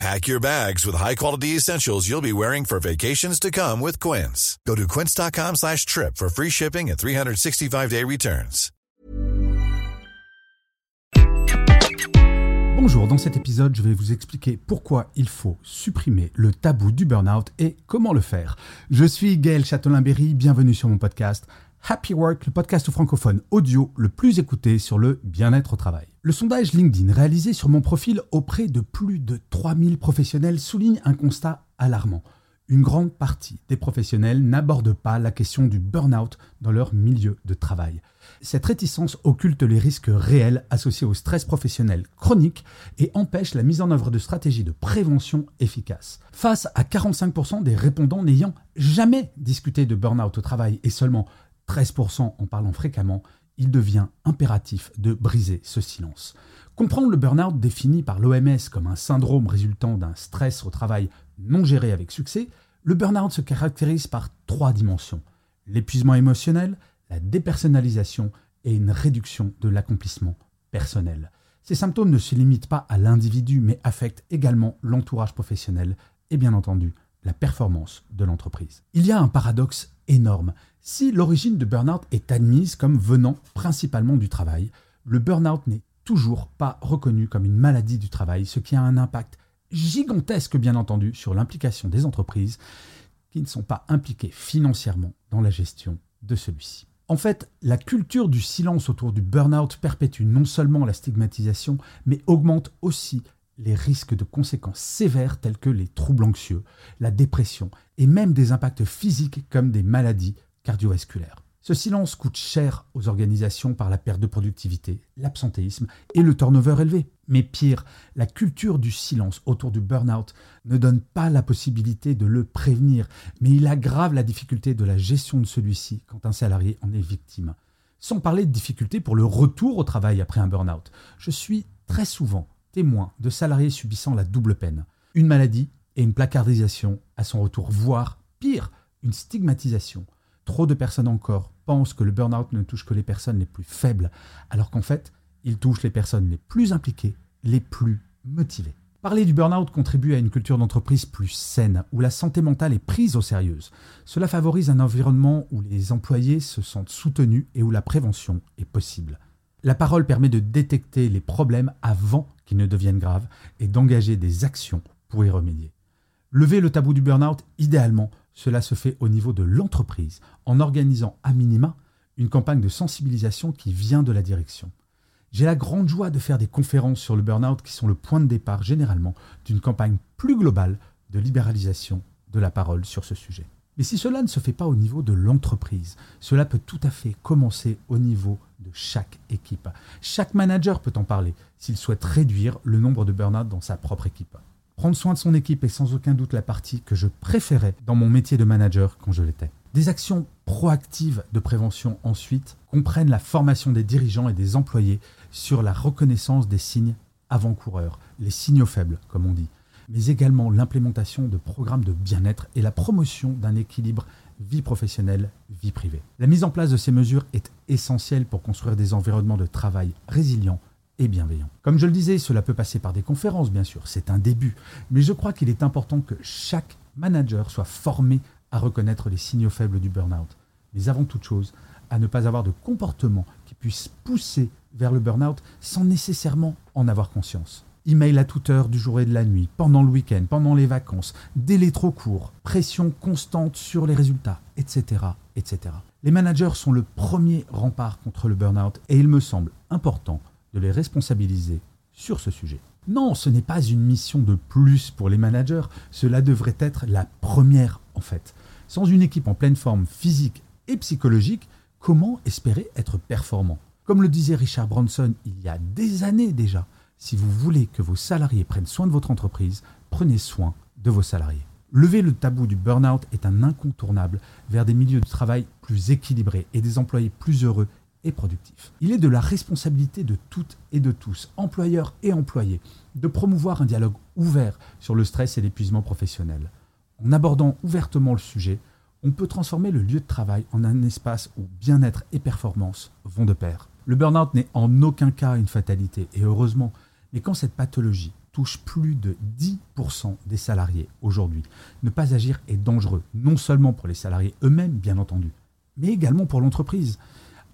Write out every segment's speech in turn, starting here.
Pack your bags with high-quality essentials you'll be wearing for vacations to come with Quince. Go to quince.com slash trip for free shipping and 365-day returns. Bonjour, dans cet épisode, je vais vous expliquer pourquoi il faut supprimer le tabou du burn-out et comment le faire. Je suis Gaël Châtelain-Berry, bienvenue sur mon podcast Happy Work, le podcast francophone audio le plus écouté sur le bien-être au travail. Le sondage LinkedIn réalisé sur mon profil auprès de plus de 3000 professionnels souligne un constat alarmant. Une grande partie des professionnels n'abordent pas la question du burn-out dans leur milieu de travail. Cette réticence occulte les risques réels associés au stress professionnel chronique et empêche la mise en œuvre de stratégies de prévention efficaces. Face à 45% des répondants n'ayant jamais discuté de burn-out au travail et seulement 13% en parlant fréquemment, il devient impératif de briser ce silence. Comprendre le burn-out défini par l'OMS comme un syndrome résultant d'un stress au travail non géré avec succès, le burn-out se caractérise par trois dimensions. L'épuisement émotionnel, la dépersonnalisation et une réduction de l'accomplissement personnel. Ces symptômes ne se limitent pas à l'individu mais affectent également l'entourage professionnel et bien entendu la performance de l'entreprise. Il y a un paradoxe énorme. Si l'origine de burn-out est admise comme venant principalement du travail, le burn-out n'est toujours pas reconnu comme une maladie du travail, ce qui a un impact gigantesque bien entendu sur l'implication des entreprises qui ne sont pas impliquées financièrement dans la gestion de celui-ci. En fait, la culture du silence autour du burn-out perpétue non seulement la stigmatisation, mais augmente aussi les risques de conséquences sévères telles que les troubles anxieux, la dépression et même des impacts physiques comme des maladies cardiovasculaires. Ce silence coûte cher aux organisations par la perte de productivité, l'absentéisme et le turnover élevé. Mais pire, la culture du silence autour du burn-out ne donne pas la possibilité de le prévenir, mais il aggrave la difficulté de la gestion de celui-ci quand un salarié en est victime. Sans parler de difficultés pour le retour au travail après un burn-out. Je suis très souvent témoin de salariés subissant la double peine, une maladie et une placardisation à son retour, voire pire, une stigmatisation. Trop de personnes encore pensent que le burn-out ne touche que les personnes les plus faibles, alors qu'en fait, il touche les personnes les plus impliquées, les plus motivées. Parler du burn-out contribue à une culture d'entreprise plus saine, où la santé mentale est prise au sérieux. Cela favorise un environnement où les employés se sentent soutenus et où la prévention est possible. La parole permet de détecter les problèmes avant qu'ils ne deviennent graves et d'engager des actions pour y remédier. Lever le tabou du burn-out, idéalement, cela se fait au niveau de l'entreprise, en organisant à minima une campagne de sensibilisation qui vient de la direction. J'ai la grande joie de faire des conférences sur le burn-out qui sont le point de départ généralement d'une campagne plus globale de libéralisation de la parole sur ce sujet. Mais si cela ne se fait pas au niveau de l'entreprise, cela peut tout à fait commencer au niveau de chaque équipe. Chaque manager peut en parler s'il souhaite réduire le nombre de burn-out dans sa propre équipe. Prendre soin de son équipe est sans aucun doute la partie que je préférais dans mon métier de manager quand je l'étais. Des actions proactives de prévention ensuite comprennent la formation des dirigeants et des employés sur la reconnaissance des signes avant-coureurs, les signaux faibles comme on dit, mais également l'implémentation de programmes de bien-être et la promotion d'un équilibre vie professionnelle, vie privée. La mise en place de ces mesures est essentielle pour construire des environnements de travail résilients et bienveillants. Comme je le disais, cela peut passer par des conférences, bien sûr, c'est un début, mais je crois qu'il est important que chaque manager soit formé à reconnaître les signaux faibles du burn-out, mais avant toute chose, à ne pas avoir de comportement qui puisse pousser vers le burn-out sans nécessairement en avoir conscience. Email à toute heure du jour et de la nuit, pendant le week-end, pendant les vacances, délai trop court, pression constante sur les résultats, etc., etc. Les managers sont le premier rempart contre le burn-out et il me semble important de les responsabiliser sur ce sujet. Non, ce n'est pas une mission de plus pour les managers, cela devrait être la première en fait. Sans une équipe en pleine forme physique et psychologique, comment espérer être performant? Comme le disait Richard Branson il y a des années déjà, si vous voulez que vos salariés prennent soin de votre entreprise, prenez soin de vos salariés. Lever le tabou du burn-out est un incontournable vers des milieux de travail plus équilibrés et des employés plus heureux et productif. Il est de la responsabilité de toutes et de tous, employeurs et employés, de promouvoir un dialogue ouvert sur le stress et l'épuisement professionnel. En abordant ouvertement le sujet, on peut transformer le lieu de travail en un espace où bien-être et performance vont de pair. Le burn-out n'est en aucun cas une fatalité, et heureusement, mais quand cette pathologie touche plus de 10% des salariés aujourd'hui, ne pas agir est dangereux, non seulement pour les salariés eux-mêmes, bien entendu, mais également pour l'entreprise.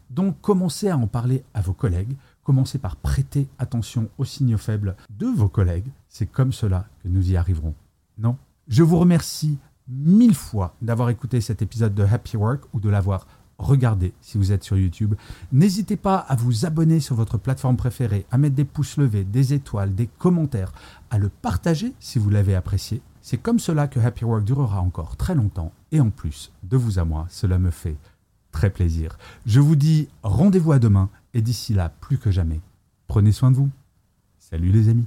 Donc commencez à en parler à vos collègues, commencez par prêter attention aux signaux faibles de vos collègues, c'est comme cela que nous y arriverons. Non? Je vous remercie mille fois d'avoir écouté cet épisode de Happy Work ou de l'avoir regardez si vous êtes sur YouTube. N'hésitez pas à vous abonner sur votre plateforme préférée, à mettre des pouces levés, des étoiles, des commentaires, à le partager si vous l'avez apprécié. C'est comme cela que Happy Work durera encore très longtemps et en plus, de vous à moi, cela me fait très plaisir. Je vous dis rendez-vous à demain et d'ici là, plus que jamais, prenez soin de vous. Salut les amis.